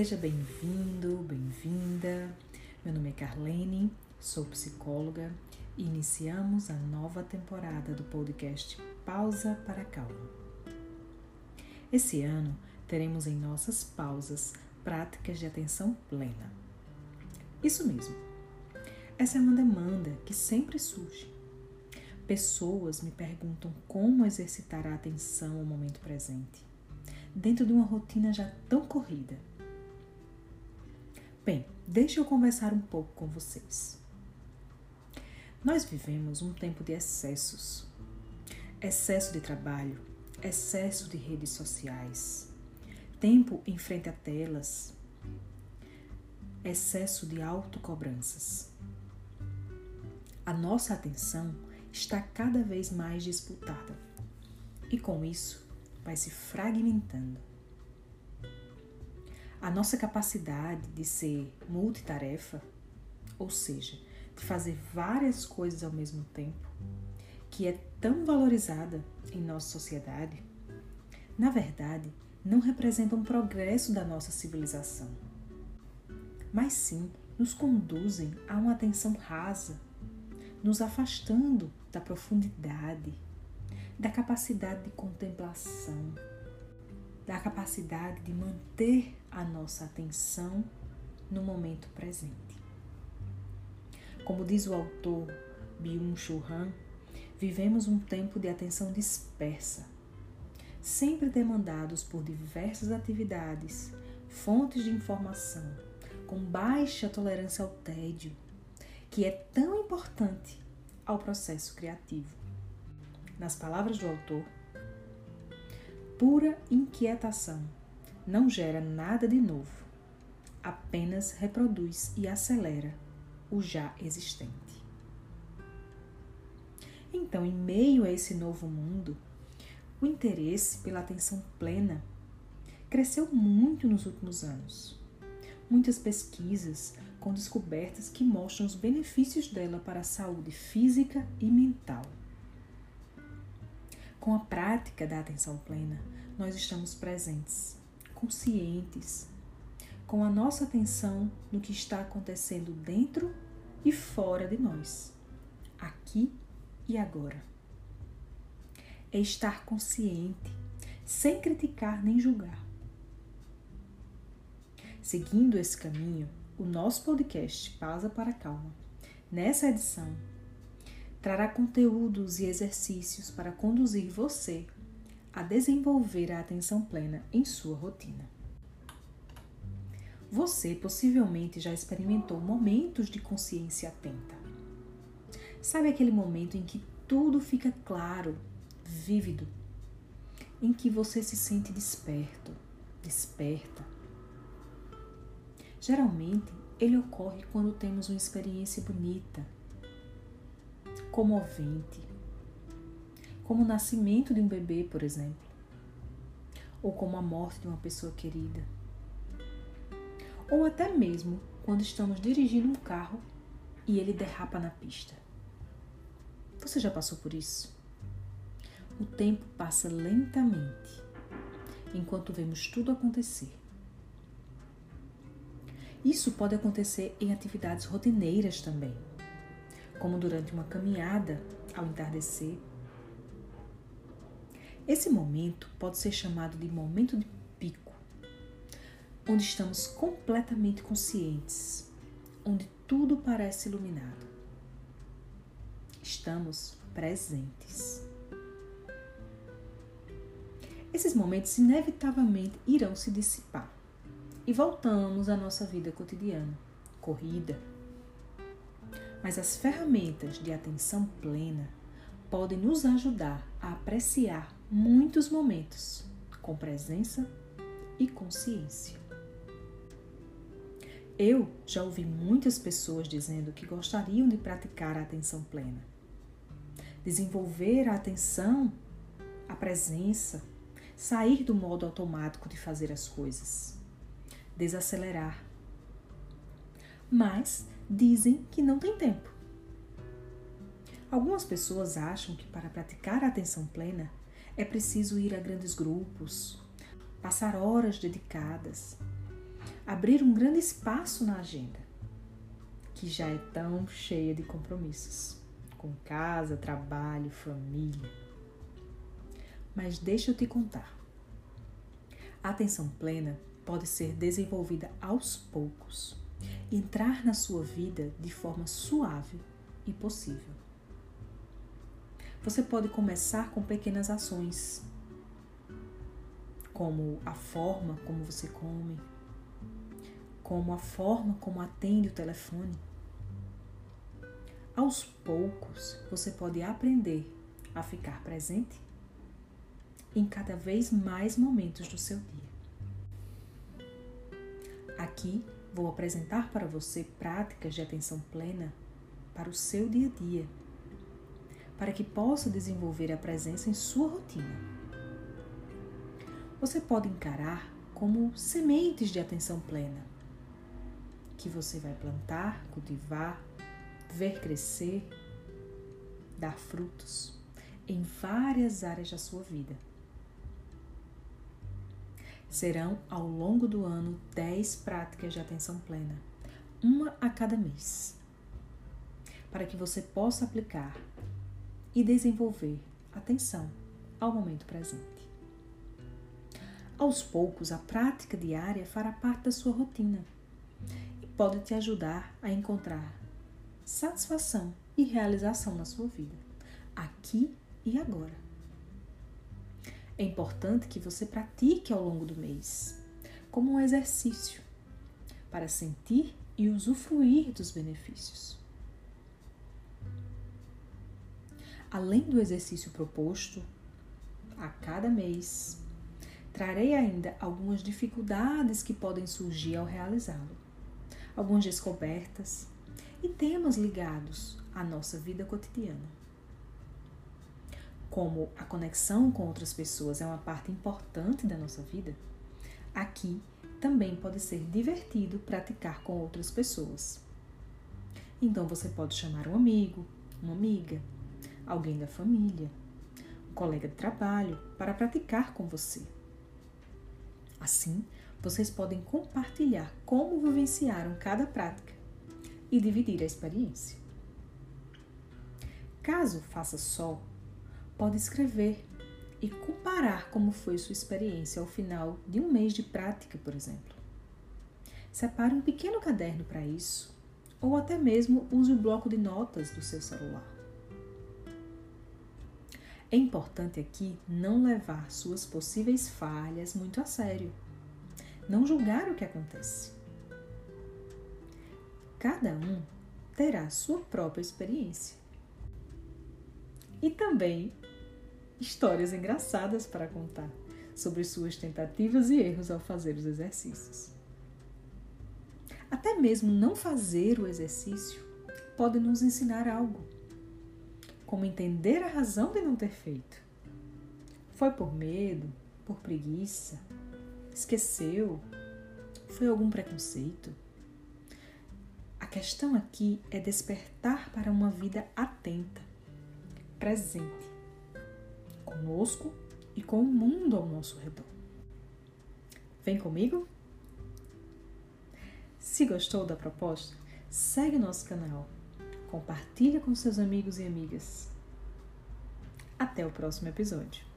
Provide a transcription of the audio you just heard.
Seja bem-vindo, bem-vinda. Meu nome é Carlene, sou psicóloga e iniciamos a nova temporada do podcast Pausa para Calma. Esse ano teremos em nossas pausas práticas de atenção plena. Isso mesmo. Essa é uma demanda que sempre surge. Pessoas me perguntam como exercitar a atenção ao momento presente, dentro de uma rotina já tão corrida. Bem, deixa eu conversar um pouco com vocês. Nós vivemos um tempo de excessos. Excesso de trabalho, excesso de redes sociais, tempo em frente a telas, excesso de autocobranças. A nossa atenção está cada vez mais disputada e com isso vai se fragmentando. A nossa capacidade de ser multitarefa, ou seja, de fazer várias coisas ao mesmo tempo, que é tão valorizada em nossa sociedade, na verdade, não representa um progresso da nossa civilização, mas sim nos conduzem a uma atenção rasa, nos afastando da profundidade, da capacidade de contemplação, da capacidade de manter a nossa atenção no momento presente. Como diz o autor Byung-Chul Han, vivemos um tempo de atenção dispersa sempre demandados por diversas atividades, fontes de informação, com baixa tolerância ao tédio, que é tão importante ao processo criativo. Nas palavras do autor, pura inquietação não gera nada de novo, apenas reproduz e acelera o já existente. Então, em meio a esse novo mundo, o interesse pela atenção plena cresceu muito nos últimos anos. Muitas pesquisas com descobertas que mostram os benefícios dela para a saúde física e mental. Com a prática da atenção plena, nós estamos presentes, conscientes, com a nossa atenção no que está acontecendo dentro e fora de nós, aqui e agora é estar consciente, sem criticar nem julgar. Seguindo esse caminho, o nosso podcast Pausa para Calma, nessa edição, trará conteúdos e exercícios para conduzir você a desenvolver a atenção plena em sua rotina. Você possivelmente já experimentou momentos de consciência atenta. Sabe aquele momento em que tudo fica claro vívido, em que você se sente desperto, desperta. Geralmente, ele ocorre quando temos uma experiência bonita, comovente, como o nascimento de um bebê, por exemplo, ou como a morte de uma pessoa querida, ou até mesmo quando estamos dirigindo um carro e ele derrapa na pista. Você já passou por isso? o tempo passa lentamente enquanto vemos tudo acontecer. Isso pode acontecer em atividades rotineiras também, como durante uma caminhada ao entardecer. Esse momento pode ser chamado de momento de pico, onde estamos completamente conscientes, onde tudo parece iluminado. Estamos presentes. Esses momentos inevitavelmente irão se dissipar e voltamos à nossa vida cotidiana, corrida. Mas as ferramentas de atenção plena podem nos ajudar a apreciar muitos momentos com presença e consciência. Eu já ouvi muitas pessoas dizendo que gostariam de praticar a atenção plena. Desenvolver a atenção, a presença sair do modo automático de fazer as coisas, desacelerar. Mas dizem que não tem tempo. Algumas pessoas acham que para praticar a atenção plena é preciso ir a grandes grupos, passar horas dedicadas, abrir um grande espaço na agenda, que já é tão cheia de compromissos com casa, trabalho, família. Mas deixa eu te contar. A atenção plena pode ser desenvolvida aos poucos, entrar na sua vida de forma suave e possível. Você pode começar com pequenas ações, como a forma como você come, como a forma como atende o telefone. Aos poucos, você pode aprender a ficar presente em cada vez mais momentos do seu dia. Aqui vou apresentar para você práticas de atenção plena para o seu dia a dia, para que possa desenvolver a presença em sua rotina. Você pode encarar como sementes de atenção plena que você vai plantar, cultivar, ver crescer, dar frutos em várias áreas da sua vida. Serão ao longo do ano 10 práticas de atenção plena, uma a cada mês, para que você possa aplicar e desenvolver atenção ao momento presente. Aos poucos, a prática diária fará parte da sua rotina pode te ajudar a encontrar satisfação e realização na sua vida, aqui e agora. É importante que você pratique ao longo do mês, como um exercício, para sentir e usufruir dos benefícios. Além do exercício proposto, a cada mês, trarei ainda algumas dificuldades que podem surgir ao realizá-lo algumas descobertas e temas ligados à nossa vida cotidiana. Como a conexão com outras pessoas é uma parte importante da nossa vida, aqui também pode ser divertido praticar com outras pessoas. Então você pode chamar um amigo, uma amiga, alguém da família, um colega de trabalho para praticar com você. Assim, vocês podem compartilhar como vivenciaram cada prática e dividir a experiência. Caso faça só, pode escrever e comparar como foi sua experiência ao final de um mês de prática, por exemplo. Separe um pequeno caderno para isso, ou até mesmo use o bloco de notas do seu celular. É importante aqui não levar suas possíveis falhas muito a sério não julgar o que acontece. Cada um terá sua própria experiência. E também histórias engraçadas para contar sobre suas tentativas e erros ao fazer os exercícios. Até mesmo não fazer o exercício pode nos ensinar algo, como entender a razão de não ter feito. Foi por medo, por preguiça, Esqueceu? Foi algum preconceito? A questão aqui é despertar para uma vida atenta, presente, conosco e com o mundo ao nosso redor. Vem comigo? Se gostou da proposta, segue nosso canal, compartilha com seus amigos e amigas. Até o próximo episódio.